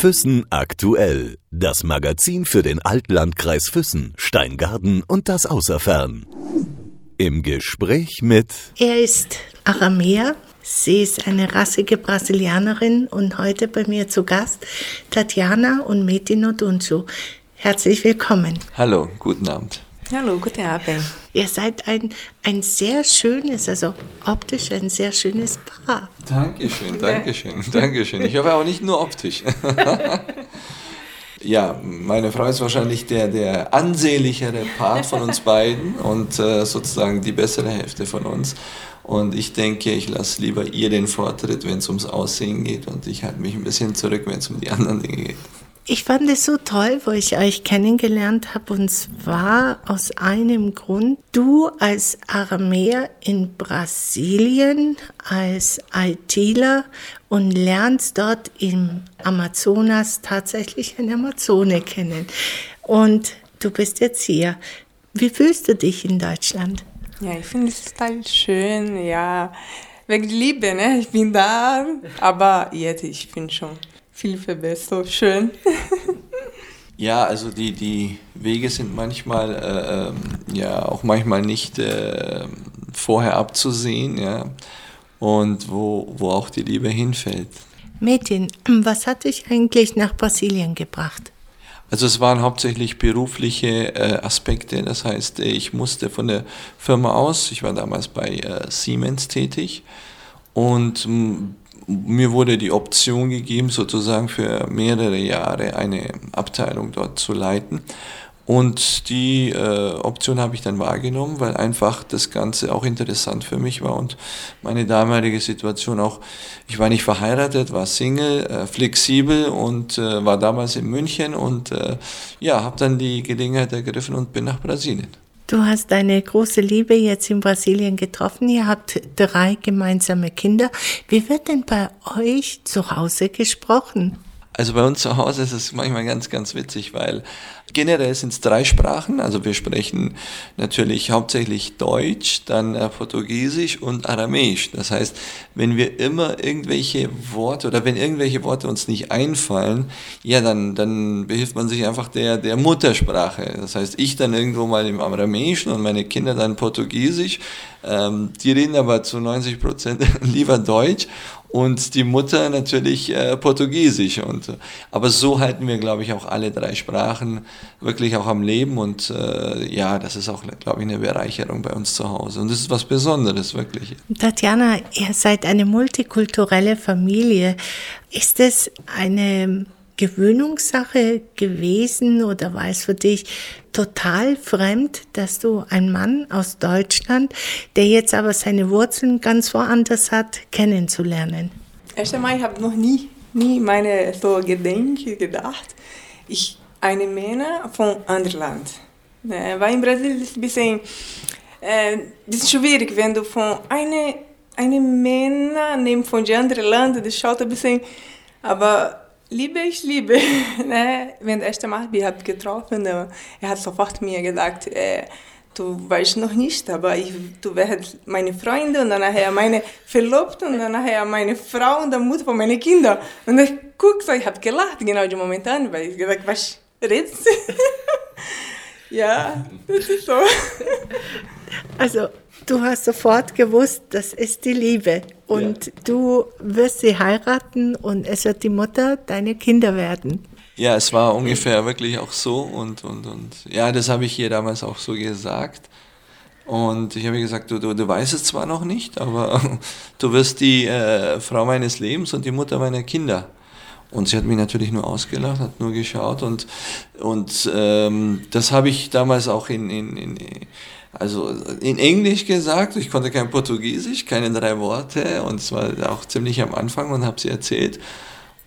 Füssen aktuell. Das Magazin für den Altlandkreis Füssen, Steingarten und das Außerfern. Im Gespräch mit. Er ist Aramäer. Sie ist eine rassige Brasilianerin und heute bei mir zu Gast Tatjana und Metin Oduncu. Herzlich willkommen. Hallo, guten Abend. Hallo, guten Abend. Ihr seid ein, ein sehr schönes, also optisch ein sehr schönes Paar. Dankeschön, Dankeschön, Dankeschön. Ich hoffe auch nicht nur optisch. ja, meine Frau ist wahrscheinlich der, der ansehnlichere Part von uns beiden und äh, sozusagen die bessere Hälfte von uns. Und ich denke, ich lasse lieber ihr den Vortritt, wenn es ums Aussehen geht und ich halte mich ein bisschen zurück, wenn es um die anderen Dinge geht. Ich fand es so toll, wo ich euch kennengelernt habe, und zwar aus einem Grund. Du als Aramäer in Brasilien, als ITler und lernst dort im Amazonas tatsächlich eine Amazone kennen. Und du bist jetzt hier. Wie fühlst du dich in Deutschland? Ja, ich finde es total schön, ja. Wegen Liebe, ne? Ich bin da, aber jetzt, ich finde schon viel verbessert. Schön. Ja, also die, die Wege sind manchmal, äh, ähm, ja, auch manchmal nicht äh, vorher abzusehen, ja, und wo, wo auch die Liebe hinfällt. Mädchen, was hat dich eigentlich nach Brasilien gebracht? Also es waren hauptsächlich berufliche äh, Aspekte, das heißt, ich musste von der Firma aus, ich war damals bei äh, Siemens tätig und mir wurde die Option gegeben, sozusagen für mehrere Jahre eine Abteilung dort zu leiten. Und die äh, Option habe ich dann wahrgenommen, weil einfach das Ganze auch interessant für mich war und meine damalige Situation auch, ich war nicht verheiratet, war Single, äh, flexibel und äh, war damals in München und äh, ja, habe dann die Gelegenheit ergriffen und bin nach Brasilien. Du hast deine große Liebe jetzt in Brasilien getroffen. Ihr habt drei gemeinsame Kinder. Wie wird denn bei euch zu Hause gesprochen? Also bei uns zu Hause ist es manchmal ganz, ganz witzig, weil generell sind es drei Sprachen. Also wir sprechen natürlich hauptsächlich Deutsch, dann äh, Portugiesisch und Aramäisch. Das heißt, wenn wir immer irgendwelche Worte oder wenn irgendwelche Worte uns nicht einfallen, ja, dann, dann behilft man sich einfach der, der Muttersprache. Das heißt, ich dann irgendwo mal im Aramäischen und meine Kinder dann Portugiesisch. Ähm, die reden aber zu 90 Prozent lieber Deutsch und die Mutter natürlich äh, Portugiesisch. Und, äh, aber so halten wir, glaube ich, auch alle drei Sprachen wirklich auch am Leben. Und äh, ja, das ist auch, glaube ich, eine Bereicherung bei uns zu Hause. Und das ist was Besonderes, wirklich. Tatjana, ihr seid eine multikulturelle Familie. Ist es eine Gewöhnungssache gewesen oder war es für dich total fremd, dass du einen Mann aus Deutschland, der jetzt aber seine Wurzeln ganz woanders hat, kennenzulernen? Erst einmal, ich habe noch nie, nie meine so Gedenke gedacht. Ich eine Männer von anderem Land. Ne, weil in Brasilien ist es ein bisschen, äh, bisschen schwierig, wenn du von einer eine Männer nimmst von einem anderen Land, das schaut ein bisschen, aber Liebe ich liebe. ne? Wenn erste Mal wir haben getroffen, er hat sofort mir gesagt, äh, du weißt noch nicht, aber ich, du wärst meine Freunde und dann nachher meine Verlobte und dann nachher meine Frau und dann Mutter von meinen Kindern. Und ich guck so, ich habe gelacht genau in dem Moment an, weil ich gesagt, was redest du? ja, das ist so. Also du hast sofort gewusst, das ist die Liebe und ja. du wirst sie heiraten und es wird die Mutter deine Kinder werden. Ja, es war ungefähr wirklich auch so und, und, und ja, das habe ich ihr damals auch so gesagt. Und ich habe gesagt, du, du, du weißt es zwar noch nicht, aber du wirst die äh, Frau meines Lebens und die Mutter meiner Kinder. Und sie hat mich natürlich nur ausgelacht, hat nur geschaut und, und ähm, das habe ich damals auch in, in, in also in Englisch gesagt, ich konnte kein Portugiesisch, keine drei Worte und es war auch ziemlich am Anfang und habe sie erzählt.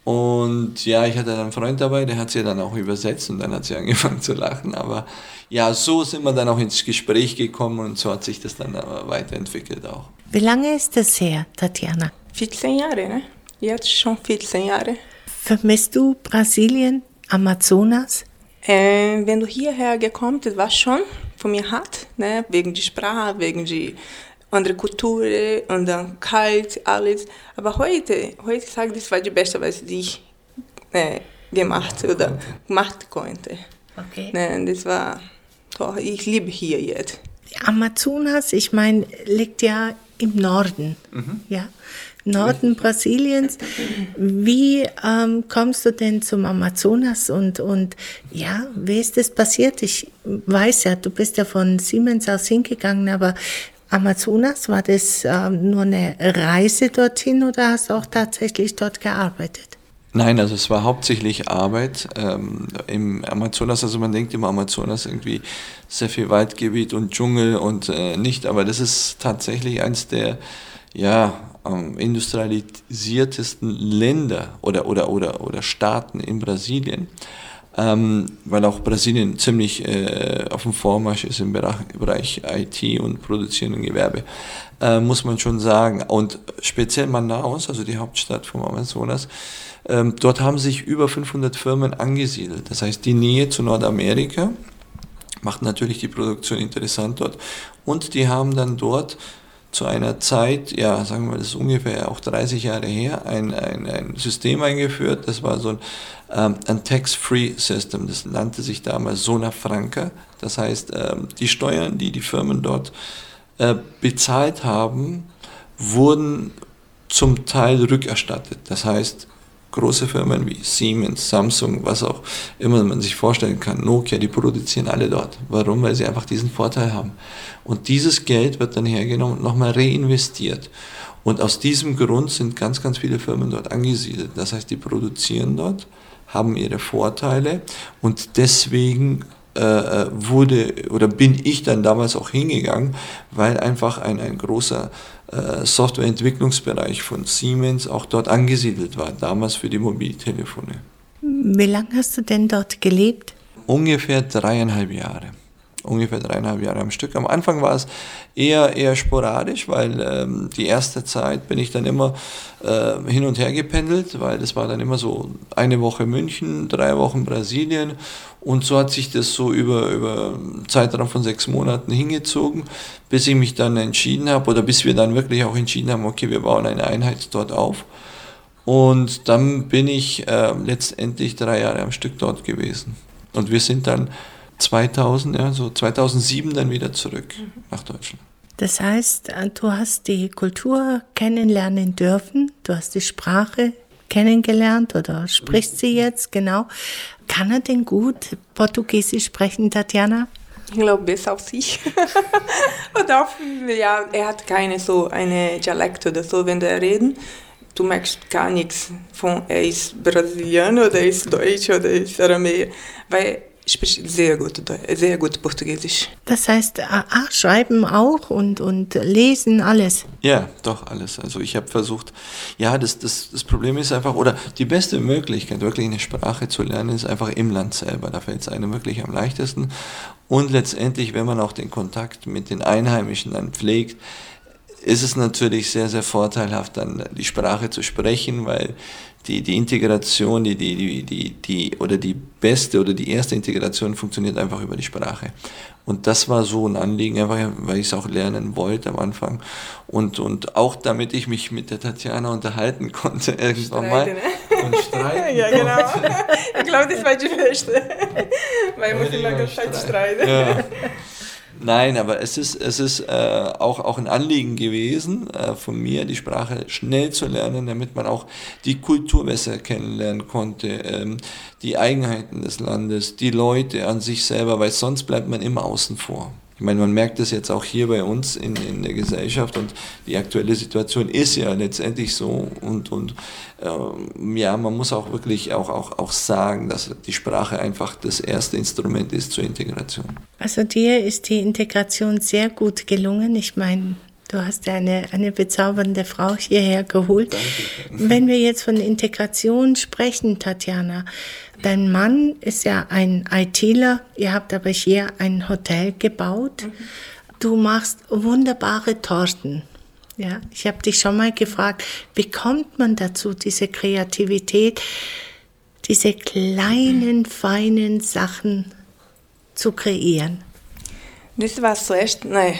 Und ja, ich hatte dann einen Freund dabei, der hat sie dann auch übersetzt und dann hat sie angefangen zu lachen. Aber ja, so sind wir dann auch ins Gespräch gekommen und so hat sich das dann weiterentwickelt auch. Wie lange ist das her, Tatjana? 14 Jahre, ne? Jetzt schon 14 Jahre. Vermisst du Brasilien, Amazonas? Äh, wenn du hierher gekommen bist, war schon von mir hart, ne? wegen der Sprache, wegen der anderen Kultur und dann kalt, alles. Aber heute, heute sage ich, das war die beste, was ich äh, gemacht oder gemacht konnte. Okay. Ne, das war toll. Ich liebe hier jetzt. Amazonas, ich meine, liegt ja im Norden. Ja. Norden Brasiliens. Wie ähm, kommst du denn zum Amazonas und, und ja, wie ist das passiert? Ich weiß ja, du bist ja von Siemens aus hingegangen, aber Amazonas, war das ähm, nur eine Reise dorthin oder hast du auch tatsächlich dort gearbeitet? Nein, also es war hauptsächlich Arbeit ähm, im Amazonas. Also man denkt im Amazonas irgendwie sehr viel Waldgebiet und Dschungel und äh, nicht, aber das ist tatsächlich eines der ja, ähm, industrialisiertesten Länder oder, oder, oder, oder Staaten in Brasilien. Ähm, weil auch Brasilien ziemlich äh, auf dem Vormarsch ist im Bereich, Bereich IT und produzierenden Gewerbe, äh, muss man schon sagen. Und speziell Manaus, also die Hauptstadt vom Amazonas, ähm, dort haben sich über 500 Firmen angesiedelt. Das heißt, die Nähe zu Nordamerika macht natürlich die Produktion interessant dort. Und die haben dann dort zu einer Zeit, ja, sagen wir, das ist ungefähr auch 30 Jahre her, ein, ein, ein System eingeführt. Das war so ein, ähm, ein Tax-Free-System. Das nannte sich damals Zona Franca. Das heißt, ähm, die Steuern, die die Firmen dort äh, bezahlt haben, wurden zum Teil rückerstattet. Das heißt, große Firmen wie Siemens, Samsung, was auch immer man sich vorstellen kann, Nokia, die produzieren alle dort. Warum? Weil sie einfach diesen Vorteil haben. Und dieses Geld wird dann hergenommen und nochmal reinvestiert. Und aus diesem Grund sind ganz, ganz viele Firmen dort angesiedelt. Das heißt, die produzieren dort, haben ihre Vorteile und deswegen äh, äh wurde oder bin ich dann damals auch hingegangen, weil einfach ein, ein großer Softwareentwicklungsbereich von Siemens auch dort angesiedelt war, damals für die Mobiltelefone. Wie lange hast du denn dort gelebt? Ungefähr dreieinhalb Jahre ungefähr dreieinhalb Jahre am Stück. Am Anfang war es eher, eher sporadisch, weil ähm, die erste Zeit bin ich dann immer äh, hin und her gependelt, weil das war dann immer so eine Woche München, drei Wochen Brasilien und so hat sich das so über, über einen Zeitraum von sechs Monaten hingezogen, bis ich mich dann entschieden habe oder bis wir dann wirklich auch entschieden haben, okay, wir bauen eine Einheit dort auf. Und dann bin ich äh, letztendlich drei Jahre am Stück dort gewesen. Und wir sind dann 2000, ja, so 2007 dann wieder zurück mhm. nach Deutschland. Das heißt, äh, du hast die Kultur kennenlernen dürfen, du hast die Sprache kennengelernt oder sprichst sie jetzt genau. Kann er denn gut Portugiesisch sprechen, Tatjana? Ich glaube besser als ich. und auch, ja, er hat keine so eine Dialekt oder so, wenn er reden. Du merkst gar nichts von, er ist Brasilianer oder er ist Deutsch oder er ist Aramäer. Weil spricht sehr gut, sehr gut Portugiesisch. Das heißt, ah, schreiben auch und, und lesen, alles? Ja, doch, alles. Also ich habe versucht, ja, das, das, das Problem ist einfach, oder die beste Möglichkeit, wirklich eine Sprache zu lernen, ist einfach im Land selber. Da fällt es einem wirklich am leichtesten. Und letztendlich, wenn man auch den Kontakt mit den Einheimischen dann pflegt, ist es natürlich sehr, sehr vorteilhaft, dann die Sprache zu sprechen, weil die, die Integration, die, die, die, die, die, oder die beste oder die erste Integration funktioniert einfach über die Sprache. Und das war so ein Anliegen, einfach weil ich es auch lernen wollte am Anfang. Und, und auch damit ich mich mit der Tatjana unterhalten konnte irgendwann mal. Ne? Und streiten. ja, genau. ich glaube, das war die Beste. weil man muss immer ganz streiten. Ja. Nein, aber es ist, es ist äh, auch, auch ein Anliegen gewesen äh, von mir, die Sprache schnell zu lernen, damit man auch die Kultur besser kennenlernen konnte, ähm, die Eigenheiten des Landes, die Leute an sich selber, weil sonst bleibt man immer außen vor. Ich meine, man merkt das jetzt auch hier bei uns in, in der Gesellschaft und die aktuelle Situation ist ja letztendlich so und, und ähm, ja, man muss auch wirklich auch, auch, auch sagen, dass die Sprache einfach das erste Instrument ist zur Integration. Also dir ist die Integration sehr gut gelungen. Ich meine, Du hast ja eine, eine bezaubernde Frau hierher geholt. Danke. Wenn wir jetzt von Integration sprechen, Tatjana, dein Mann ist ja ein ITler, ihr habt aber hier ein Hotel gebaut. Mhm. Du machst wunderbare Torten. Ja, ich habe dich schon mal gefragt, wie kommt man dazu, diese Kreativität, diese kleinen, feinen Sachen zu kreieren? Das war zuerst ne,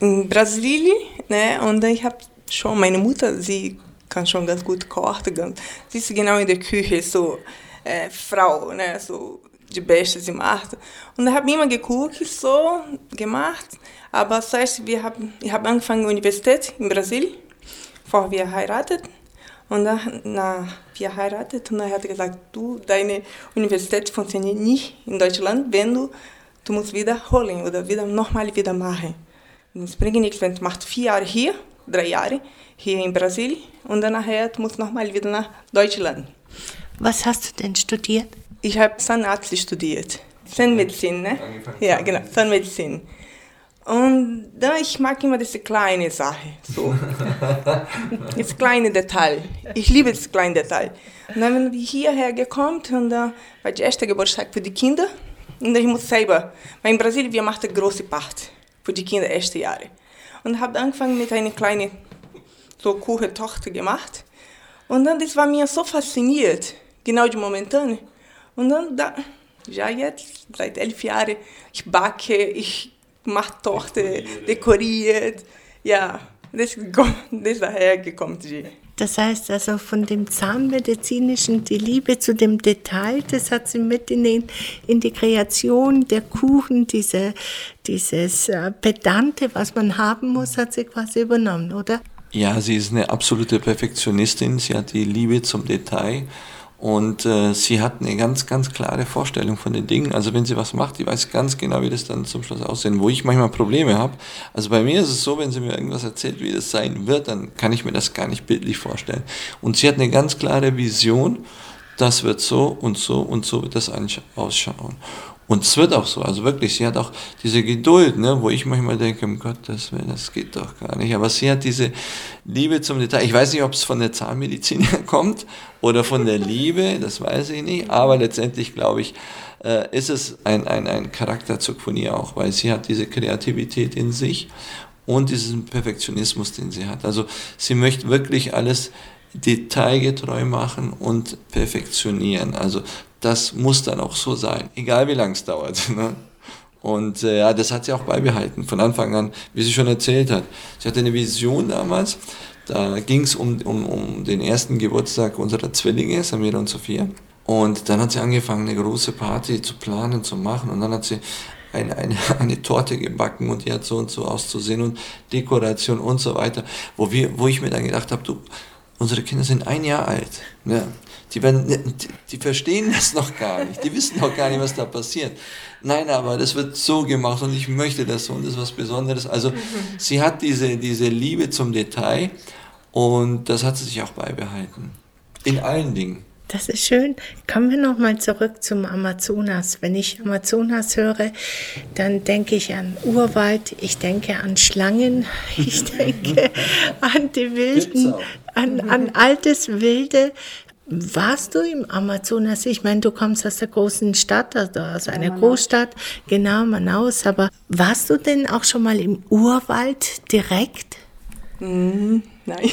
in Brasilien, ne, und ich habe schon, meine Mutter, sie kann schon ganz gut kochen, sie ist genau in der Küche, so, äh, Frau, ne, so die Beste sie macht. Und ich habe immer geguckt, so gemacht. Aber zuerst, wir haben, ich habe angefangen Universität in Brasilien, bevor wir heiratet. Und dann, na, wir heiratet und dann hat er gesagt, du, deine Universität funktioniert nicht in Deutschland, wenn du, du musst wiederholen oder wieder nochmal wieder machen. Es bringt nichts, wenn du machst vier Jahre hier, drei Jahre hier in Brasilien und dann nachher du nochmal wieder nach Deutschland. Was hast du denn studiert? Ich habe Zahnarzt studiert. Zahnmedizin, ne? Ja, genau, Zahnmedizin. Und da ich mag immer diese kleine Sache, so. das kleine Detail. Ich liebe das kleine Detail. Und dann sind wir hierher gekommen und da war der erste Geburtstag für die Kinder. Und ich muss selber, weil in Brasilien wir machen eine große Party für die Kinder erste Jahre. Und habe angefangen mit einer kleinen so Kuchen Tochter gemacht. Und dann das war mir so fasziniert, genau die momentan. Und dann da, ja jetzt seit elf Jahren, ich backe, ich mache Torte, dekoriert. Ja, das, ist daher gekommen. Das heißt also von dem Zahnmedizinischen, die Liebe zu dem Detail, das hat sie mit in, den, in die Kreation der Kuchen, diese, dieses äh, Pedante, was man haben muss, hat sie quasi übernommen, oder? Ja, sie ist eine absolute Perfektionistin, sie hat die Liebe zum Detail und äh, sie hat eine ganz, ganz klare Vorstellung von den Dingen. Also wenn sie was macht, die weiß ganz genau, wie das dann zum Schluss aussehen. Wo ich manchmal Probleme habe. Also bei mir ist es so, wenn sie mir irgendwas erzählt, wie das sein wird, dann kann ich mir das gar nicht bildlich vorstellen. Und sie hat eine ganz klare Vision. Das wird so und so und so wird das ausschauen. Und es wird auch so, also wirklich, sie hat auch diese Geduld, ne, wo ich manchmal denke, um Gottes Willen, das geht doch gar nicht. Aber sie hat diese Liebe zum Detail. Ich weiß nicht, ob es von der Zahnmedizin kommt oder von der Liebe, das weiß ich nicht. Aber letztendlich, glaube ich, äh, ist es ein, ein, ein Charakterzug von ihr auch, weil sie hat diese Kreativität in sich und diesen Perfektionismus, den sie hat. Also sie möchte wirklich alles detailgetreu machen und perfektionieren. Also das muss dann auch so sein, egal wie lange es dauert. Ne? Und äh, ja, das hat sie auch beibehalten, von Anfang an, wie sie schon erzählt hat. Sie hatte eine Vision damals, da ging es um, um, um den ersten Geburtstag unserer Zwillinge, Samira und Sophia. Und dann hat sie angefangen, eine große Party zu planen, zu machen. Und dann hat sie eine, eine, eine Torte gebacken und die hat so und so auszusehen und Dekoration und so weiter. Wo, wir, wo ich mir dann gedacht habe, du, unsere Kinder sind ein Jahr alt. Ja. Die, werden, die, die, verstehen das noch gar nicht. Die wissen noch gar nicht, was da passiert. Nein, aber das wird so gemacht und ich möchte das so und das ist was Besonderes. Also mhm. sie hat diese, diese Liebe zum Detail und das hat sie sich auch beibehalten. In allen Dingen. Das ist schön. Kommen wir nochmal zurück zum Amazonas. Wenn ich Amazonas höre, dann denke ich an Urwald, ich denke an Schlangen, ich denke an die Wilden, an, an altes Wilde. Warst du im Amazonas? Ich meine, du kommst aus der großen Stadt, also aus einer ja, Großstadt, genau, Manaus. Aber warst du denn auch schon mal im Urwald direkt? Mm, nein.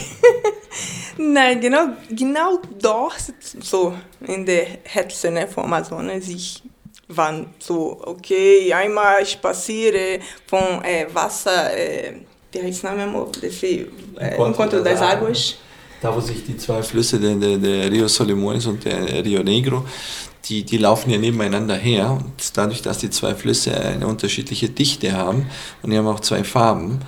nein, genau, genau dort, so in der Hetze ne, vom Amazonas, ich war so, okay, einmal spaziere von äh, Wasser, äh, wie heißt der Name, desse, äh, Encontro das Águas da wo sich die zwei Flüsse, der, der, der Rio Solimões und der Rio Negro, die, die laufen ja nebeneinander her und dadurch, dass die zwei Flüsse eine unterschiedliche Dichte haben und die haben auch zwei Farben,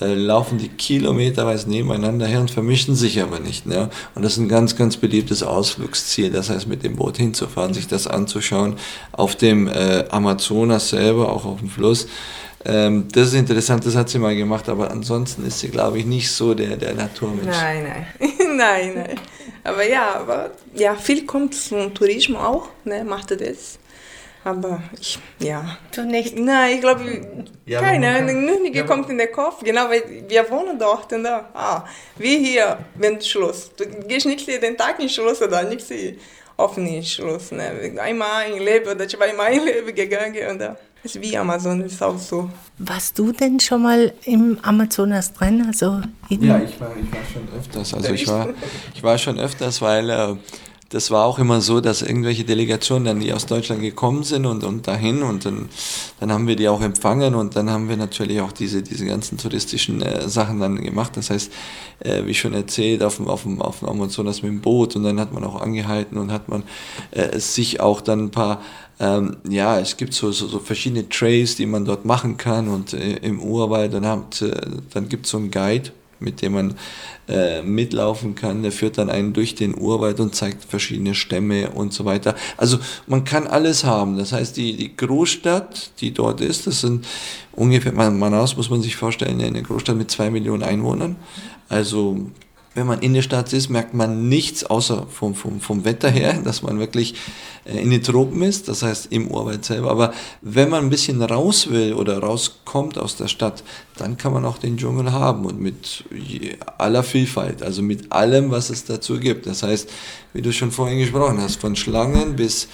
äh, laufen die kilometerweise nebeneinander her und vermischen sich aber nicht. Ne? Und das ist ein ganz, ganz beliebtes Ausflugsziel, das heißt mit dem Boot hinzufahren, sich das anzuschauen, auf dem äh, Amazonas selber, auch auf dem Fluss, ähm, das ist interessant, das hat sie mal gemacht, aber ansonsten ist sie, glaube ich, nicht so der, der Naturmensch. Nein, nein. nein, nein. Aber ja, aber ja, viel kommt zum Tourismus auch, ne, macht das. Aber ich, ja. Du nicht? Nein, ich glaube, ja, keine, nichts ja, kommt in den Kopf. Genau, weil wir wohnen dort und da. Ah, wie hier, wenn Schluss. Du gehst nicht den Tag in Schluss oder nicht offen Schluss. Ne? Einmal im Leben oder zweimal im Leben gegangen und da. Ist wie Amazonas ist auch so. Warst du denn schon mal im Amazonas drin? Also ja, ich war, ich war schon öfters. Also ich war, ich war schon öfters, weil äh, das war auch immer so, dass irgendwelche Delegationen dann, die aus Deutschland gekommen sind und, und dahin und dann, dann haben wir die auch empfangen und dann haben wir natürlich auch diese, diese ganzen touristischen äh, Sachen dann gemacht. Das heißt, äh, wie schon erzählt, auf dem, auf dem, auf dem Amazonas mit dem Boot und dann hat man auch angehalten und hat man äh, sich auch dann ein paar ähm, ja, es gibt so, so, so, verschiedene Trays, die man dort machen kann und äh, im Urwald, dann, äh, dann gibt es so einen Guide, mit dem man äh, mitlaufen kann. Der führt dann einen durch den Urwald und zeigt verschiedene Stämme und so weiter. Also man kann alles haben. Das heißt, die, die Großstadt, die dort ist, das sind ungefähr, Manaus muss man sich vorstellen, eine Großstadt mit zwei Millionen Einwohnern. Also wenn man in der Stadt ist, merkt man nichts außer vom, vom, vom Wetter her, dass man wirklich äh, in den Tropen ist, das heißt im Urwald selber. Aber wenn man ein bisschen raus will oder rauskommt aus der Stadt, dann kann man auch den Dschungel haben und mit aller Vielfalt, also mit allem, was es dazu gibt. Das heißt, wie du schon vorhin gesprochen hast, von Schlangen bis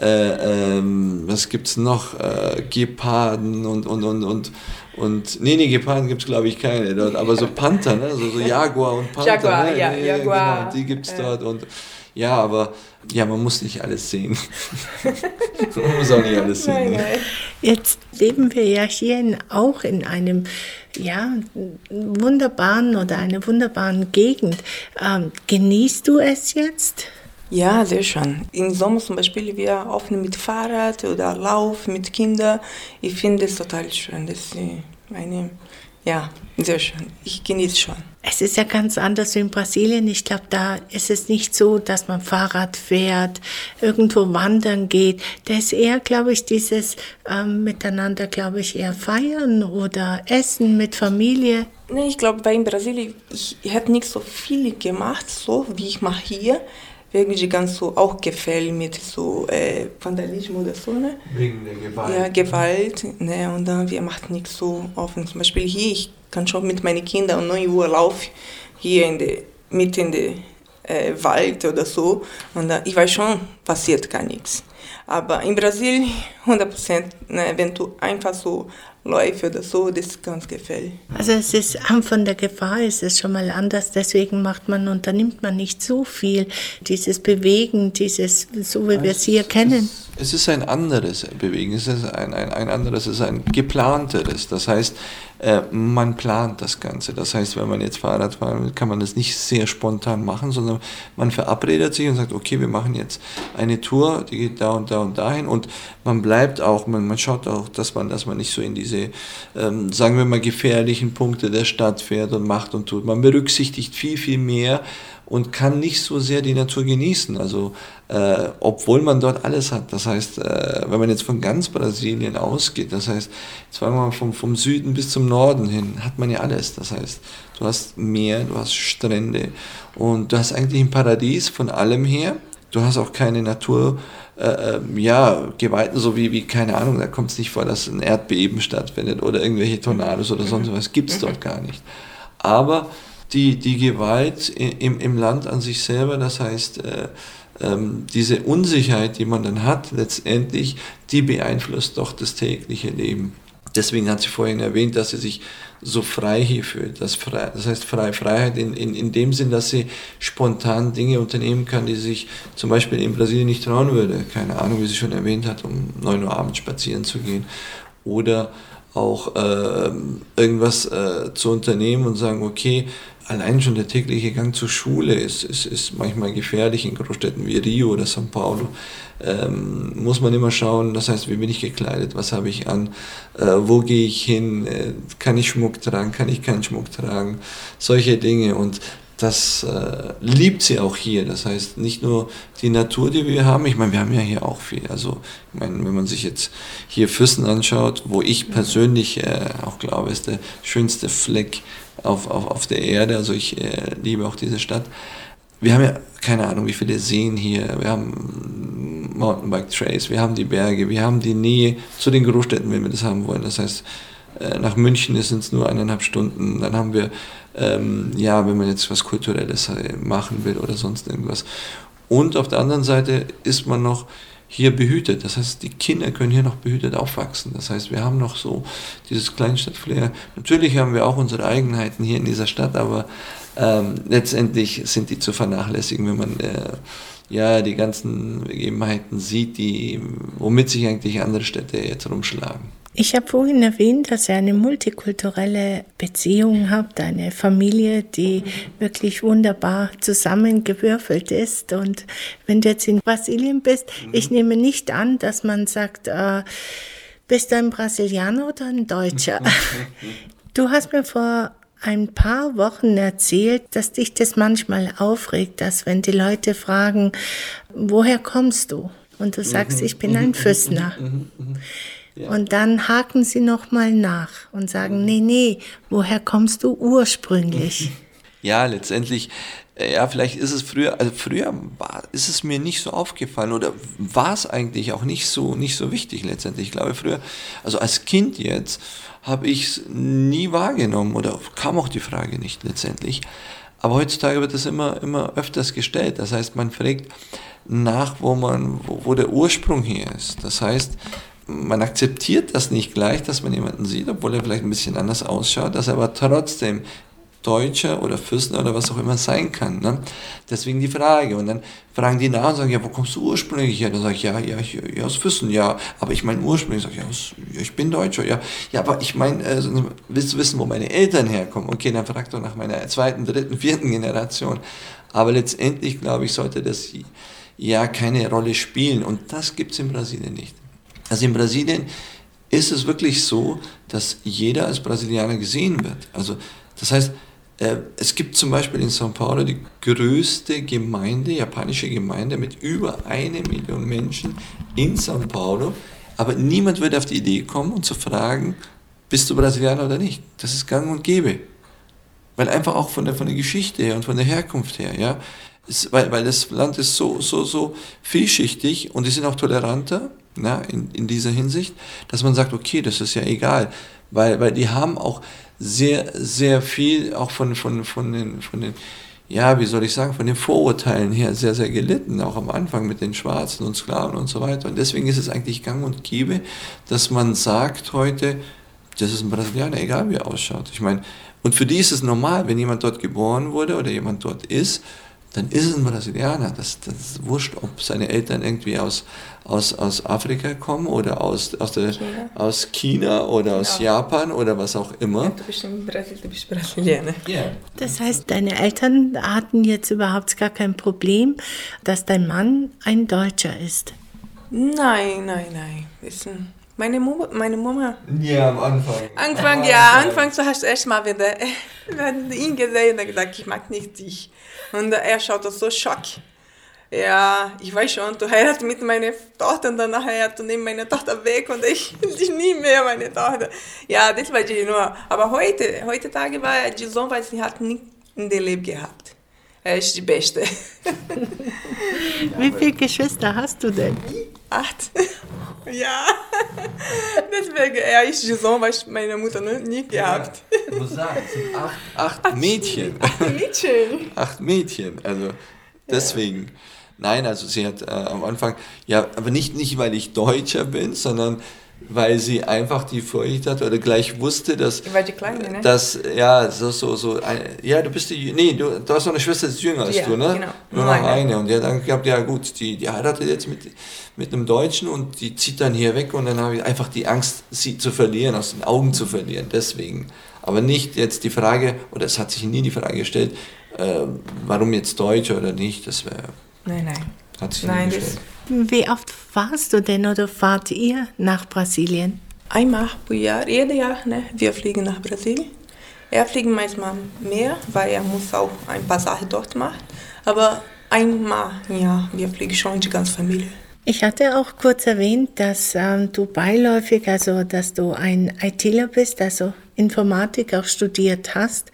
äh, ähm, was gibt's noch? Äh, Geparden und, und, und, und, und, nee, nee, Geparden gibt's glaube ich keine dort, aber so Panther, ne? so, so Jaguar und Panther. Jaguar, ne? ja, nee, Jaguar. Genau, die gibt's dort und ja, aber ja, man muss nicht alles sehen. man muss auch nicht alles sehen. Nein, ne? nein. Jetzt leben wir ja hier in, auch in einem ja, wunderbaren oder einer wunderbaren Gegend. Ähm, genießt du es jetzt? Ja, sehr schön. Im Sommer zum Beispiel, wir laufen mit Fahrrad oder Lauf mit Kindern. Ich finde es total schön. Das ist eine, ja, sehr schön. Ich genieße schon. Es ist ja ganz anders in Brasilien. Ich glaube, da ist es nicht so, dass man Fahrrad fährt, irgendwo wandern geht. Da ist eher, glaube ich, dieses ähm, Miteinander, glaube ich, eher feiern oder essen mit Familie. Nee, ich glaube, weil in Brasilien, ich, ich hätte nicht so viel gemacht, so wie ich mache hier. Die ganz so auch Gefälle mit so äh, Vandalismus oder so, ne? Wegen der Gewalt. Ja, Gewalt, ne? Und dann, wir machen nicht so offen. Zum Beispiel hier, ich kann schon mit meinen Kindern um 9 Uhr laufen, hier in der, mitten in der äh, Wald oder so. Und dann, ich weiß schon, passiert gar nichts. Aber in Brasilien, 100 Prozent, ne, wenn du einfach so läufst oder so, das ist ganz gefährlich. Also es ist von der Gefahr ist es schon mal anders. Deswegen macht man, unternimmt man nicht so viel. Dieses Bewegen, dieses, so wie wir es hier kennen. Es ist ein anderes Bewegen, es ist ein, ein, ein anderes, es ist ein geplanteres. Das heißt, äh, man plant das Ganze. Das heißt, wenn man jetzt Fahrrad fährt, kann man das nicht sehr spontan machen, sondern man verabredet sich und sagt, okay, wir machen jetzt eine Tour, die geht da und da und dahin und man bleibt auch, man, man schaut auch, dass man, dass man nicht so in diese, ähm, sagen wir mal, gefährlichen Punkte der Stadt fährt und macht und tut. Man berücksichtigt viel, viel mehr und kann nicht so sehr die Natur genießen. Also äh, obwohl man dort alles hat. Das heißt, äh, wenn man jetzt von ganz Brasilien ausgeht, das heißt, sagen wir mal vom, vom Süden bis zum Norden hin, hat man ja alles. Das heißt, du hast Meer, du hast Strände und du hast eigentlich ein Paradies von allem her. Du hast auch keine Natur, äh, äh ja, Gewalten, so wie, wie, keine Ahnung, da kommt es nicht vor, dass ein Erdbeben stattfindet oder irgendwelche Tornados oder sonst was, gibt es dort gar nicht. Aber die, die Gewalt im, im Land an sich selber, das heißt, äh, ähm, diese Unsicherheit, die man dann hat, letztendlich, die beeinflusst doch das tägliche Leben. Deswegen hat sie vorhin erwähnt, dass sie sich so frei hier fühlt. Das, frei, das heißt frei, Freiheit in, in, in dem Sinn, dass sie spontan Dinge unternehmen kann, die sie sich zum Beispiel in Brasilien nicht trauen würde. Keine Ahnung, wie sie schon erwähnt hat, um 9 Uhr abends spazieren zu gehen. Oder auch äh, irgendwas äh, zu unternehmen und sagen, okay, allein schon der tägliche Gang zur Schule ist, ist, ist manchmal gefährlich in Großstädten wie Rio oder São Paulo. Ähm, muss man immer schauen, das heißt, wie bin ich gekleidet, was habe ich an, äh, wo gehe ich hin, äh, kann ich Schmuck tragen, kann ich keinen Schmuck tragen, solche Dinge und das äh, liebt sie auch hier. Das heißt, nicht nur die Natur, die wir haben, ich meine, wir haben ja hier auch viel. Also, ich meine, wenn man sich jetzt hier Füssen anschaut, wo ich persönlich äh, auch glaube, ist der schönste Fleck auf, auf, auf der Erde. Also ich äh, liebe auch diese Stadt. Wir haben ja keine Ahnung, wie viele Seen hier. Wir haben Mountainbike Trails, wir haben die Berge, wir haben die Nähe zu den Großstädten, wenn wir das haben wollen. Das heißt, äh, nach München sind es nur eineinhalb Stunden. Dann haben wir, ähm, ja, wenn man jetzt was Kulturelles äh, machen will oder sonst irgendwas. Und auf der anderen Seite ist man noch hier behütet. Das heißt, die Kinder können hier noch behütet aufwachsen. Das heißt, wir haben noch so dieses Kleinstadtflair. Natürlich haben wir auch unsere Eigenheiten hier in dieser Stadt, aber ähm, letztendlich sind die zu vernachlässigen, wenn man äh, ja, die ganzen Begebenheiten sieht, die, womit sich eigentlich andere Städte jetzt rumschlagen. Ich habe vorhin erwähnt, dass ihr eine multikulturelle Beziehung habt, eine Familie, die wirklich wunderbar zusammengewürfelt ist. Und wenn du jetzt in Brasilien bist, mhm. ich nehme nicht an, dass man sagt, äh, bist du ein Brasilianer oder ein Deutscher? du hast mir vor ein paar Wochen erzählt, dass dich das manchmal aufregt, dass wenn die Leute fragen, woher kommst du? Und du sagst, mhm. ich bin ein mhm. Füßner. Ja. Und dann haken sie nochmal nach und sagen, nee, nee, woher kommst du ursprünglich? Ja, letztendlich, äh, ja, vielleicht ist es früher, also früher war, ist es mir nicht so aufgefallen oder war es eigentlich auch nicht so, nicht so wichtig letztendlich. Ich glaube früher, also als Kind jetzt, habe ich es nie wahrgenommen oder kam auch die Frage nicht letztendlich. Aber heutzutage wird es immer, immer öfters gestellt. Das heißt, man fragt nach, wo, man, wo, wo der Ursprung hier ist. Das heißt, man akzeptiert das nicht gleich, dass man jemanden sieht, obwohl er vielleicht ein bisschen anders ausschaut, dass er aber trotzdem Deutscher oder Fürsten oder was auch immer sein kann. Ne? Deswegen die Frage. Und dann fragen die nach und sagen, ja, wo kommst du ursprünglich her? Dann sage ich, ja, ja, ich, ja, aus Füssen, ja. Aber ich meine ursprünglich, sage ich, ja, aus, ja, ich bin Deutscher, ja. Ja, aber ich meine, äh, willst du wissen, wo meine Eltern herkommen? Okay, dann frag doch nach meiner zweiten, dritten, vierten Generation. Aber letztendlich, glaube ich, sollte das ja keine Rolle spielen. Und das gibt es in Brasilien nicht. Also in Brasilien ist es wirklich so, dass jeder als Brasilianer gesehen wird. Also das heißt, äh, es gibt zum Beispiel in São Paulo die größte Gemeinde, japanische Gemeinde mit über eine Million Menschen in São Paulo, aber niemand würde auf die Idee kommen und zu fragen, bist du Brasilianer oder nicht? Das ist gang und gäbe. Weil einfach auch von der, von der Geschichte her und von der Herkunft her, ja, ist, weil, weil das Land ist so, so, so vielschichtig und die sind auch toleranter na, in, in dieser Hinsicht, dass man sagt, okay, das ist ja egal, weil, weil die haben auch sehr, sehr viel auch von, von, von, den, von den, ja, wie soll ich sagen, von den Vorurteilen her sehr, sehr gelitten, auch am Anfang mit den Schwarzen und Sklaven und so weiter. Und deswegen ist es eigentlich gang und gäbe, dass man sagt heute, das ist ein Brasilianer, egal wie er ausschaut. Ich meine, und für die ist es normal, wenn jemand dort geboren wurde oder jemand dort ist, dann ist es ein Brasilianer. Das, das ist wurscht, ob seine Eltern irgendwie aus, aus, aus Afrika kommen oder aus, aus, der, China. aus China oder aus ja. Japan oder was auch immer. Ja, du bist, Brasil, du bist Brasilianer. Yeah. Das heißt, deine Eltern hatten jetzt überhaupt gar kein Problem, dass dein Mann ein Deutscher ist? Nein, nein, nein. Wissen. Meine Mama, meine Mama. Ja, am Anfang. Anfang, ja, Anfang so hast du erst mal wieder ihn gesehen und gesagt, ich mag nicht dich. Und er schaut so schock. Ja, ich weiß schon, du heiratest mit meiner Tochter und dann nachher du nimmst meine Tochter weg und ich dich nie mehr meine Tochter. Ja, das war die nur. Aber heute, heutzutage war die Sohn, weil sie hat nie in dem Leben gehabt. Er ist die Beste. Wie viele Geschwister hast du denn? Acht. Ja. Deswegen, er ist die Sohn, was meine Mutter nie gehabt. Ja, du sagst, acht, acht Mädchen. Acht Mädchen. acht Mädchen. Also deswegen. Ja. Nein, also sie hat äh, am Anfang, ja, aber nicht, nicht, weil ich Deutscher bin, sondern weil sie einfach die Furcht hatte oder gleich wusste, dass. Weil die Kleine, ne? Dass, ja, so, so, so, ja, du bist die, nee, du, du hast noch eine Schwester, die ist jünger als ja, du, ne? Genau. Nur noch eine. Und der dann gehabt, ja gut, die, die heiratet jetzt mit, mit einem Deutschen und die zieht dann hier weg und dann habe ich einfach die Angst, sie zu verlieren, aus den Augen zu verlieren, deswegen. Aber nicht jetzt die Frage, oder es hat sich nie die Frage gestellt, äh, warum jetzt Deutsch oder nicht, das wäre Nein, nein. Hat sich nein, das, Wie oft warst du denn oder fahrt ihr nach Brasilien? Einmal pro Jahr, jedes Jahr. Ne? Wir fliegen nach Brasilien. Er fliegt manchmal mehr, weil er muss auch ein paar Sachen dort machen. Aber einmal im Jahr, wir fliegen schon die ganze Familie. Ich hatte auch kurz erwähnt, dass ähm, du beiläufig, also dass du ein ITler bist, also Informatik auch studiert hast.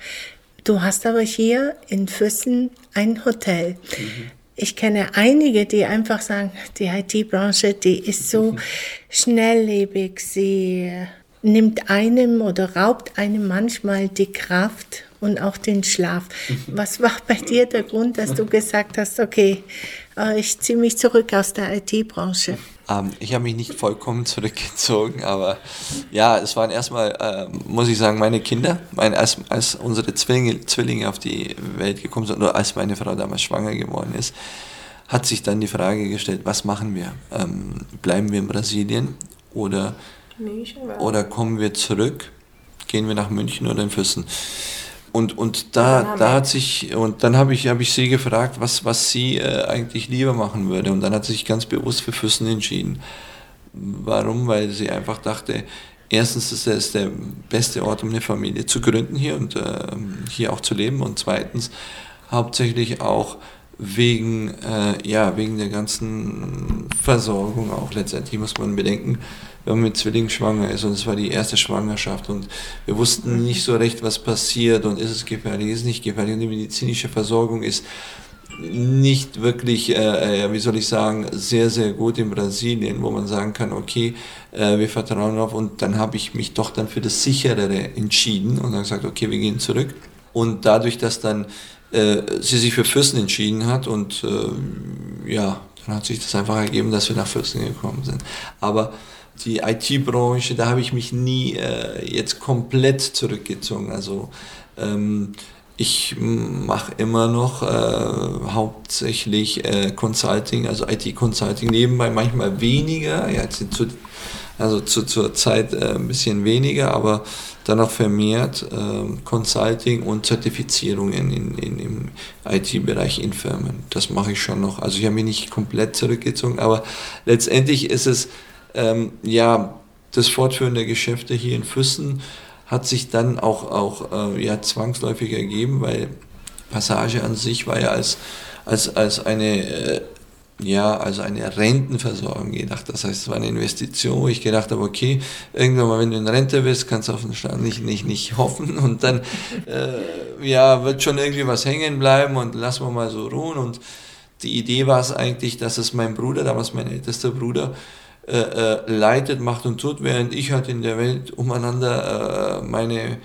Du hast aber hier in Füssen ein Hotel. Mhm ich kenne einige, die einfach sagen, die IT-Branche, die ist so schnelllebig, sie nimmt einem oder raubt einem manchmal die Kraft und auch den Schlaf. Was war bei dir der Grund, dass du gesagt hast, okay, äh, ich ziehe mich zurück aus der IT-Branche? Ähm, ich habe mich nicht vollkommen zurückgezogen, aber ja, es waren erstmal, äh, muss ich sagen, meine Kinder, mein, als, als unsere Zwillinge, Zwillinge auf die Welt gekommen sind, oder als meine Frau damals schwanger geworden ist, hat sich dann die Frage gestellt, was machen wir? Ähm, bleiben wir in Brasilien oder, oder kommen wir zurück? Gehen wir nach München oder in Füssen? Und, und da, da hat sich, und dann habe ich, hab ich sie gefragt, was, was sie äh, eigentlich lieber machen würde. Und dann hat sie sich ganz bewusst für Füssen entschieden. Warum? Weil sie einfach dachte, erstens ist es der beste Ort, um eine Familie zu gründen hier und äh, hier auch zu leben. Und zweitens hauptsächlich auch wegen, äh, ja, wegen der ganzen Versorgung auch letztendlich muss man bedenken, wenn man mit Zwillingen schwanger ist und es war die erste Schwangerschaft und wir wussten nicht so recht, was passiert und ist es gefährlich, ist es nicht gefährlich und die medizinische Versorgung ist nicht wirklich, äh, äh, wie soll ich sagen, sehr, sehr gut in Brasilien, wo man sagen kann, okay, äh, wir vertrauen auf und dann habe ich mich doch dann für das Sicherere entschieden und dann gesagt, okay, wir gehen zurück. Und dadurch, dass dann äh, sie sich für Fürsten entschieden hat und äh, ja, dann hat sich das einfach ergeben, dass wir nach Fürsten gekommen sind. Aber die IT-Branche, da habe ich mich nie äh, jetzt komplett zurückgezogen. Also ähm, ich mache immer noch äh, hauptsächlich äh, Consulting, also IT-Consulting nebenbei, manchmal weniger, ja, zu, also zu, zur Zeit äh, ein bisschen weniger, aber dann auch vermehrt äh, Consulting und Zertifizierungen in, in, im IT-Bereich in Firmen. Das mache ich schon noch. Also ich habe mich nicht komplett zurückgezogen, aber letztendlich ist es ähm, ja das Fortführen der Geschäfte hier in Füssen hat sich dann auch, auch äh, ja, zwangsläufig ergeben, weil Passage an sich war ja als, als, als eine äh, ja, also eine Rentenversorgung gedacht. Das heißt, es war eine Investition, wo ich gedacht habe, okay, irgendwann mal, wenn du in Rente bist, kannst du auf den Staat nicht, nicht, nicht hoffen und dann, äh, ja, wird schon irgendwie was hängen bleiben und lassen wir mal so ruhen. Und die Idee war es eigentlich, dass es mein Bruder, damals mein ältester Bruder, äh, äh, leitet, macht und tut, während ich halt in der Welt umeinander äh, meine,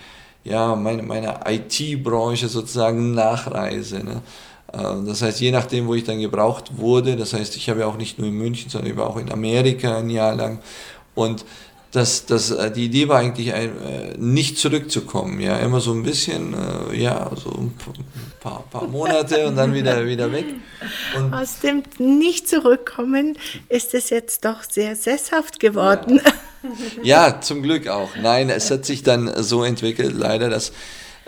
ja, meine, meine IT-Branche sozusagen nachreise. Ne? Äh, das heißt, je nachdem, wo ich dann gebraucht wurde, das heißt, ich habe ja auch nicht nur in München, sondern ich war auch in Amerika ein Jahr lang und dass das, äh, die Idee war eigentlich ein, äh, nicht zurückzukommen, ja, immer so ein bisschen, ja, so ein paar, paar Monate und dann wieder, wieder weg. Und Aus dem nicht zurückkommen ist es jetzt doch sehr sesshaft geworden. Ja. ja, zum Glück auch. Nein, es hat sich dann so entwickelt, leider, dass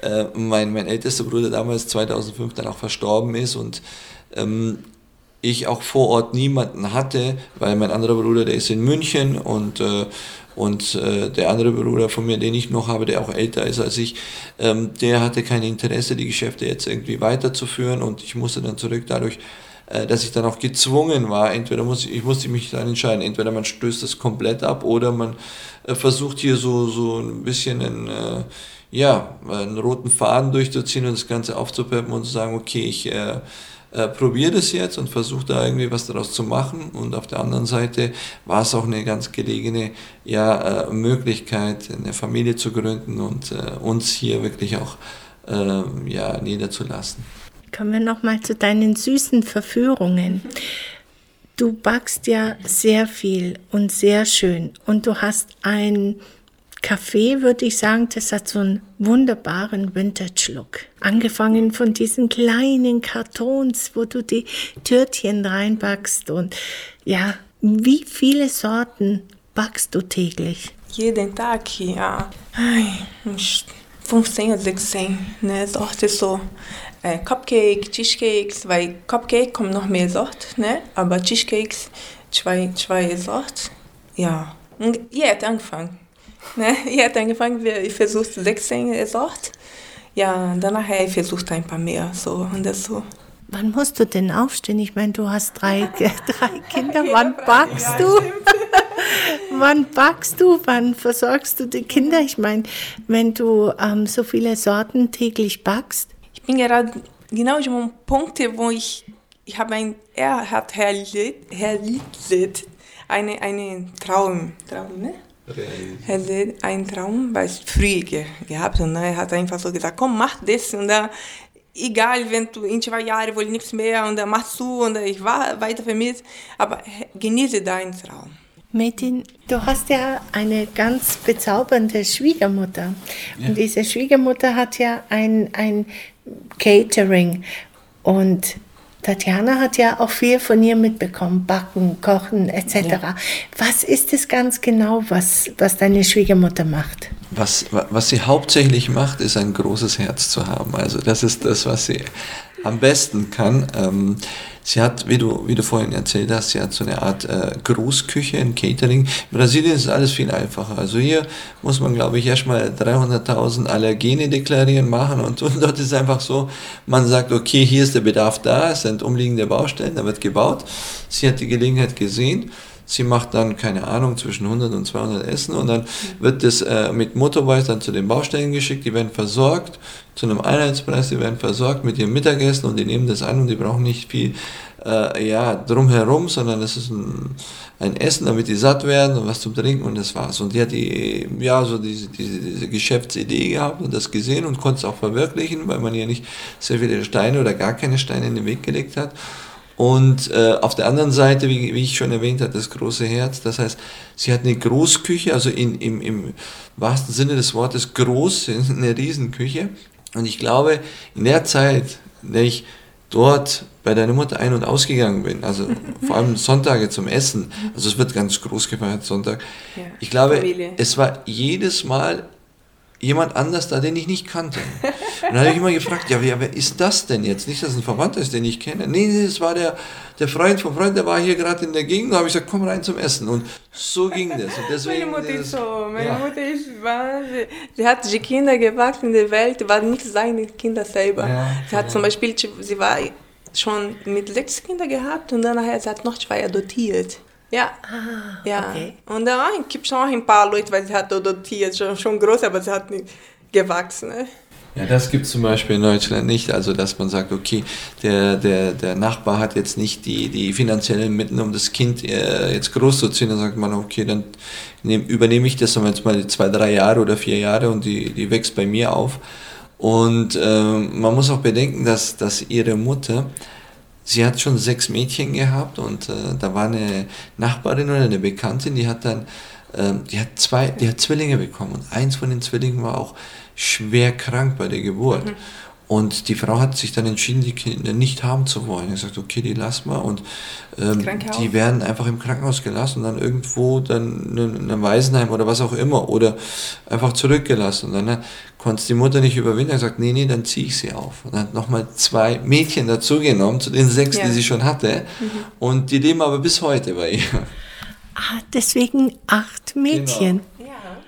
äh, mein, mein ältester Bruder damals 2005 dann auch verstorben ist und ähm, ich auch vor Ort niemanden hatte, weil mein anderer Bruder, der ist in München und äh, und äh, der andere Bruder von mir, den ich noch habe, der auch älter ist als ich, ähm, der hatte kein Interesse, die Geschäfte jetzt irgendwie weiterzuführen und ich musste dann zurück dadurch, äh, dass ich dann auch gezwungen war, entweder muss ich, ich musste mich dann entscheiden, entweder man stößt das komplett ab oder man äh, versucht hier so, so ein bisschen einen, äh, ja, einen roten Faden durchzuziehen und das Ganze aufzupeppen und zu sagen, okay, ich äh, äh, probiere das jetzt und versuche da irgendwie was daraus zu machen. Und auf der anderen Seite war es auch eine ganz gelegene ja, äh, Möglichkeit, eine Familie zu gründen und äh, uns hier wirklich auch äh, ja, niederzulassen. Kommen wir nochmal zu deinen süßen Verführungen. Du backst ja sehr viel und sehr schön und du hast ein Kaffee würde ich sagen, das hat so einen wunderbaren Vintage-Look. Angefangen von diesen kleinen Kartons, wo du die Törtchen reinbackst und ja, wie viele Sorten backst du täglich? Jeden Tag, ja. Ai, uns 15 oder 16 ne, Sorte so. Äh, Cupcake, Cheesecakes, weil Cupcake kommt noch mehr Sorten, ne? aber Cheesecakes zwei, zwei Sorten. Ja, und jetzt angefangen. Ne? Ich hatte angefangen, ich versuchte 16 Sorten. Ja, danach habe ich versucht ein paar mehr. So, und das so. Wann musst du denn aufstehen? Ich meine, du hast drei, drei Kinder. Wann backst du? Wann backst du? Wann versorgst du die Kinder? Ich meine, wenn du ähm, so viele Sorten täglich backst. Ich bin gerade genau in einem Punkt, wo ich, ich habe ein, er hat realisiert, realisiert eine, eine Traum, Traum, ne? Hätte einen Traum, weil früh gehabt und er hat einfach so gesagt, komm, mach das und dann, egal, wenn du in zwei Jahren wohl nichts mehr und dann machst du und ich war weiter vermisst, aber genieße deinen Traum. Metin, du hast ja eine ganz bezaubernde Schwiegermutter. Ja. Und diese Schwiegermutter hat ja ein, ein Catering. Und Tatjana hat ja auch viel von ihr mitbekommen, Backen, Kochen etc. Ja. Was ist es ganz genau, was, was deine Schwiegermutter macht? Was, was sie hauptsächlich macht, ist ein großes Herz zu haben. Also das ist das, was sie am besten kann. Ähm, sie hat, wie du, wie du vorhin erzählt hast, sie hat so eine Art äh, Großküche, ein Catering. In Brasilien ist alles viel einfacher. Also hier muss man, glaube ich, erstmal 300.000 Allergene deklarieren, machen und, und dort ist einfach so, man sagt, okay, hier ist der Bedarf da, es sind umliegende Baustellen, da wird gebaut. Sie hat die Gelegenheit gesehen Sie macht dann, keine Ahnung, zwischen 100 und 200 Essen und dann wird das äh, mit Motorbikes dann zu den Baustellen geschickt, die werden versorgt zu einem Einheitspreis, die werden versorgt mit ihrem Mittagessen und die nehmen das an und die brauchen nicht viel äh, ja, drumherum, sondern es ist ein, ein, Essen, damit die satt werden und was zum Trinken und das war's. Und die hat die, ja, so diese, diese, diese Geschäftsidee gehabt und das gesehen und konnte es auch verwirklichen, weil man ihr nicht sehr viele Steine oder gar keine Steine in den Weg gelegt hat. Und äh, auf der anderen Seite, wie, wie ich schon erwähnt habe, das große Herz. Das heißt, sie hat eine Großküche, also in, im, im wahrsten Sinne des Wortes groß, eine Riesenküche. Und ich glaube, in der Zeit, in der ich dort bei deiner Mutter ein- und ausgegangen bin, also vor allem Sonntage zum Essen, also es wird ganz groß gefeiert Sonntag. Ja, ich glaube, Familie. es war jedes Mal jemand anders da, den ich nicht kannte. Und dann habe ich immer gefragt, ja, wer, wer ist das denn jetzt? Nicht, dass es ein Verwandter ist, den ich kenne. Nee, nee, das war der, der Freund vom Freund, der war hier gerade in der Gegend. Da habe ich gesagt, komm rein zum Essen. Und so ging das. Und deswegen Meine Mutter ist so, meine ja. Mutter ist Wahnsinn. Sie hat die Kinder gewachsen in der Welt, waren nicht seine Kinder selber. Ja, sie hat zum Beispiel, sie war schon mit sechs Kindern gehabt und dann nachher, sie hat noch zwei adoptiert. Ja. ja. Ah, okay. Und da gibt es noch ein paar Leute, weil sie hat adoptiert, schon, schon groß, aber sie hat nicht gewachsen. Ne? Ja, das gibt es zum Beispiel in Deutschland nicht. Also, dass man sagt, okay, der, der, der Nachbar hat jetzt nicht die, die finanziellen Mittel, um das Kind äh, jetzt großzuziehen. Dann sagt man, okay, dann nehm, übernehme ich das jetzt mal zwei, drei Jahre oder vier Jahre und die, die wächst bei mir auf. Und ähm, man muss auch bedenken, dass, dass ihre Mutter, sie hat schon sechs Mädchen gehabt und äh, da war eine Nachbarin oder eine Bekanntin, die hat dann, ähm, die hat zwei, die hat Zwillinge bekommen und eins von den Zwillingen war auch schwer krank bei der Geburt. Und die Frau hat sich dann entschieden, die Kinder nicht haben zu wollen. Er sagt, okay, die lassen wir. Und ähm, die werden einfach im Krankenhaus gelassen und dann irgendwo dann in einem Waisenheim oder was auch immer oder einfach zurückgelassen. Und dann hat- konnte die Mutter nicht überwinden. Er hat gesagt, nee, nee, dann ziehe ich sie auf. Und dann hat nochmal zwei Mädchen dazugenommen, zu den sechs, Ja. die sie schon hatte. Und die leben aber bis heute bei ihr. Ah, deswegen acht Mädchen. Ja.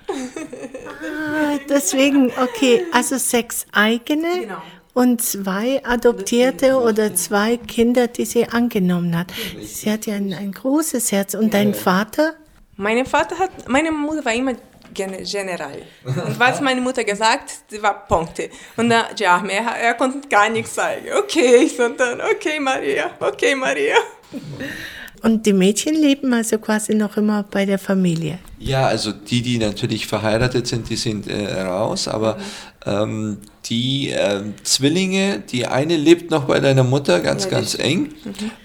Ah, deswegen, okay, also sechs eigene Genau. Und zwei adoptierte oder zwei Kinder, die sie angenommen hat. Sie hat ja ein, ein großes Herz. Und dein Vater? Mein Vater hat, meine Mutter war immer Gen- General. Und was meine Mutter gesagt, sie war Punkte. Und dann, ja, mehr, er konnte gar nichts sagen. Okay, sondern, okay, Maria, okay, Maria. Und die Mädchen leben also quasi noch immer bei der Familie. Ja, also die, die natürlich verheiratet sind, die sind äh, raus, aber ähm, die ähm, Zwillinge, die eine lebt noch bei deiner Mutter ganz, Ja, ganz eng,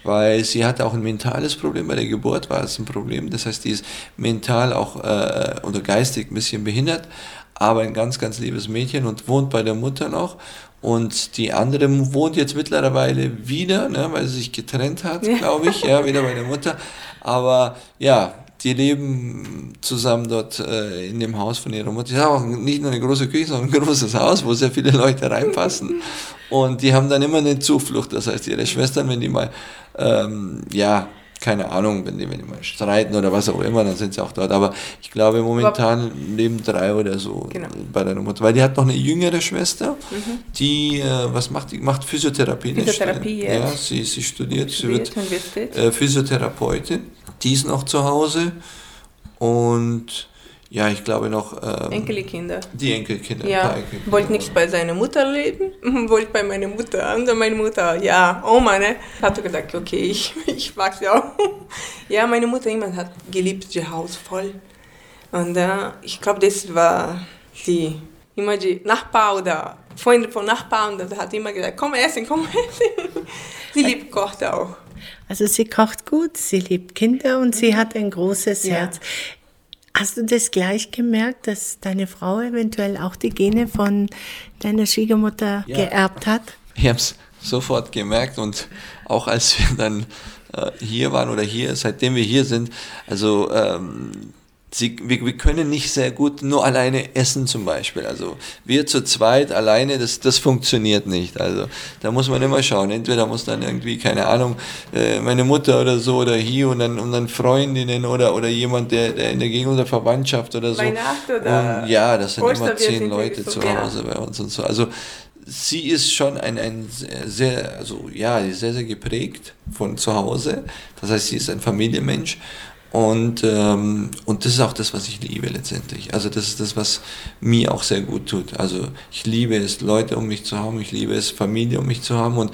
weil sie hatte auch ein mentales Problem bei der Geburt, war es ein Problem. Das heißt, die ist mental auch äh, oder geistig ein bisschen behindert, aber ein ganz, ganz liebes Mädchen und wohnt bei der Mutter noch. Und die andere wohnt jetzt mittlerweile wieder, ne, weil sie sich getrennt hat, glaube ich, ja, wieder bei der Mutter. Aber ja, die leben zusammen dort äh, in dem Haus von ihrer Mutter. Sie haben auch nicht nur eine große Küche, sondern ein großes Haus, wo sehr viele Leute reinpassen. Und die haben dann immer eine Zuflucht. Das heißt, ihre Schwestern, wenn die mal, ähm, ja, keine Ahnung, wenn die, wenn die mal streiten oder was auch immer, dann sind sie auch dort. Aber ich glaube, momentan leben drei oder so Genau. bei deiner Mutter. Weil die hat noch eine jüngere Schwester, die, äh, was macht die? Macht Physiotherapie. in Physiotherapie. Ja, jetzt. sie, sie studiert, sie wird äh, Physiotherapeutin. Die ist noch zu Hause. Und ja, ich glaube noch ähm, Enkelkinder. die Enkelkinder. Ja, Enkelkinder. wollte nicht bei seiner Mutter leben, wollte bei meiner Mutter. Und dann meine Mutter, ja, Oma, ne? Hat gesagt, okay, ich, ich ja auch. Ja, meine Mutter immer hat geliebt, das Haus voll. Und äh, ich glaube, das war die, immer die Nachbar oder Freunde von Nachbarn, das hat immer gesagt, komm essen, komm essen. Sie liebt kocht auch. Also sie kocht gut, sie liebt Kinder und sie hat ein großes Ja. Herz. Hast du das gleich gemerkt, dass deine Frau eventuell auch die Gene von deiner Schwiegermutter Ja. geerbt hat? Ich habe es sofort gemerkt und auch als wir dann äh, hier waren oder hier, seitdem wir hier sind, also ähm, Sie, wir, wir können nicht sehr gut nur alleine essen zum Beispiel. Also wir zu zweit alleine, das, das funktioniert nicht. Also da muss man immer schauen. Entweder muss dann irgendwie, keine Ahnung, äh, meine Mutter oder so oder hier und dann, und dann Freundinnen oder, oder jemand, der, der in der Gegend der Verwandtschaft oder so. Weihnacht oder und ja, das sind immer zehn Leute so, zu. Hause bei uns und so. Also sie ist schon ein, ein sehr, also ja, sehr, sehr geprägt von zu Hause. Das heißt, sie ist ein Familienmensch. Und, ähm, und das ist auch das, was ich liebe letztendlich. Also das ist das, was mir auch sehr gut tut. Also ich liebe es, Leute um mich zu haben, ich liebe es, Familie um mich zu haben und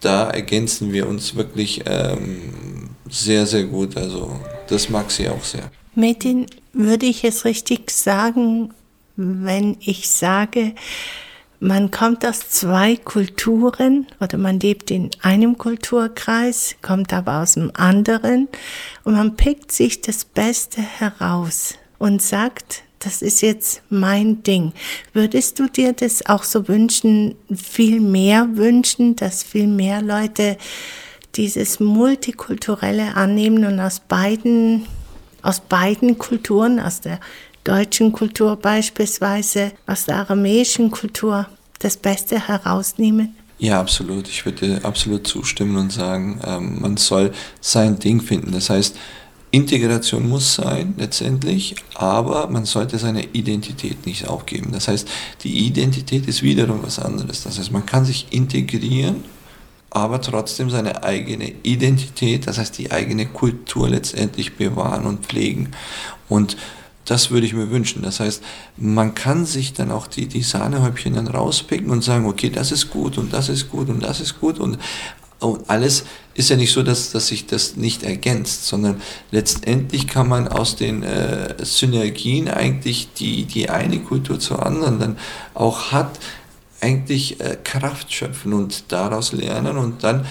da ergänzen wir uns wirklich ähm, sehr, sehr gut. Also das mag sie auch sehr. Metin, würde ich es richtig sagen, wenn ich sage, man kommt aus zwei Kulturen oder man lebt in einem Kulturkreis, kommt aber aus dem anderen und man pickt sich das Beste heraus und sagt, das ist jetzt mein Ding. Würdest du dir das auch so wünschen, viel mehr wünschen, dass viel mehr Leute dieses Multikulturelle annehmen und aus beiden, aus beiden Kulturen, aus der deutschen Kultur beispielsweise, aus der aramäischen Kultur das Beste herausnehmen? Ja, absolut. Ich würde absolut zustimmen und sagen, ähm, man soll sein Ding finden. Das heißt, Integration muss sein letztendlich, aber man sollte seine Identität nicht aufgeben. Das heißt, die Identität ist wiederum was anderes. Das heißt, man kann sich integrieren, aber trotzdem seine eigene Identität, das heißt die eigene Kultur letztendlich bewahren und pflegen. Und das würde ich mir wünschen. Das heißt, man kann sich dann auch die, die Sahnehäubchen dann rauspicken und sagen, okay, das ist gut und das ist gut und das ist gut und, und alles ist ja nicht so, dass, dass sich das nicht ergänzt, sondern letztendlich kann man aus den äh, Synergien eigentlich die, die eine Kultur zur anderen dann auch hat, eigentlich äh, Kraft schöpfen und daraus lernen und dann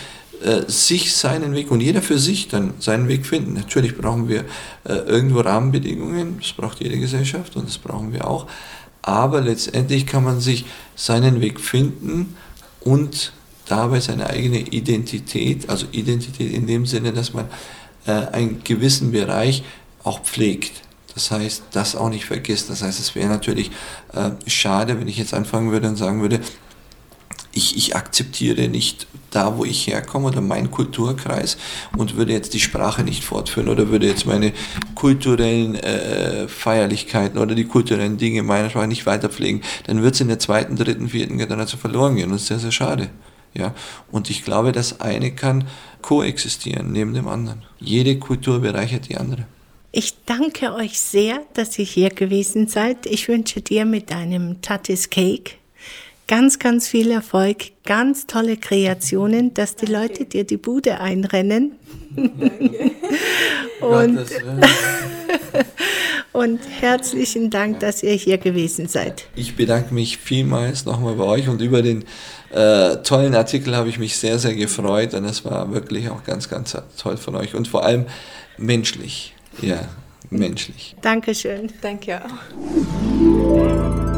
sich seinen Weg und jeder für sich dann seinen Weg finden. Natürlich brauchen wir äh, irgendwo Rahmenbedingungen, das braucht jede Gesellschaft und das brauchen wir auch, aber letztendlich kann man sich seinen Weg finden und dabei seine eigene Identität, also Identität in dem Sinne, dass man äh, einen gewissen Bereich auch pflegt. Das heißt, das auch nicht vergisst. Das heißt, es wäre natürlich äh, schade, wenn ich jetzt anfangen würde und sagen würde, ich, ich akzeptiere nicht da, wo ich herkomme oder meinen Kulturkreis und würde jetzt die Sprache nicht fortführen oder würde jetzt meine kulturellen äh, Feierlichkeiten oder die kulturellen Dinge meiner Sprache nicht weiterpflegen, dann wird es in der zweiten, dritten, vierten Generation verloren gehen und das ist sehr, sehr schade. Ja, und ich glaube, das eine kann koexistieren neben dem anderen. Jede Kultur bereichert die andere. Ich danke euch sehr, dass ihr hier gewesen seid. Ich wünsche dir mit deinem Tatis Cake ganz, ganz viel Erfolg, ganz tolle Kreationen, dass die Leute dir die Bude einrennen. und, und herzlichen Dank, dass ihr hier gewesen seid. Ich bedanke mich vielmals nochmal bei euch und über den äh, tollen Artikel habe ich mich sehr, sehr gefreut und es war wirklich auch ganz, ganz toll von euch und vor allem menschlich. Ja, menschlich. Dankeschön. Danke auch.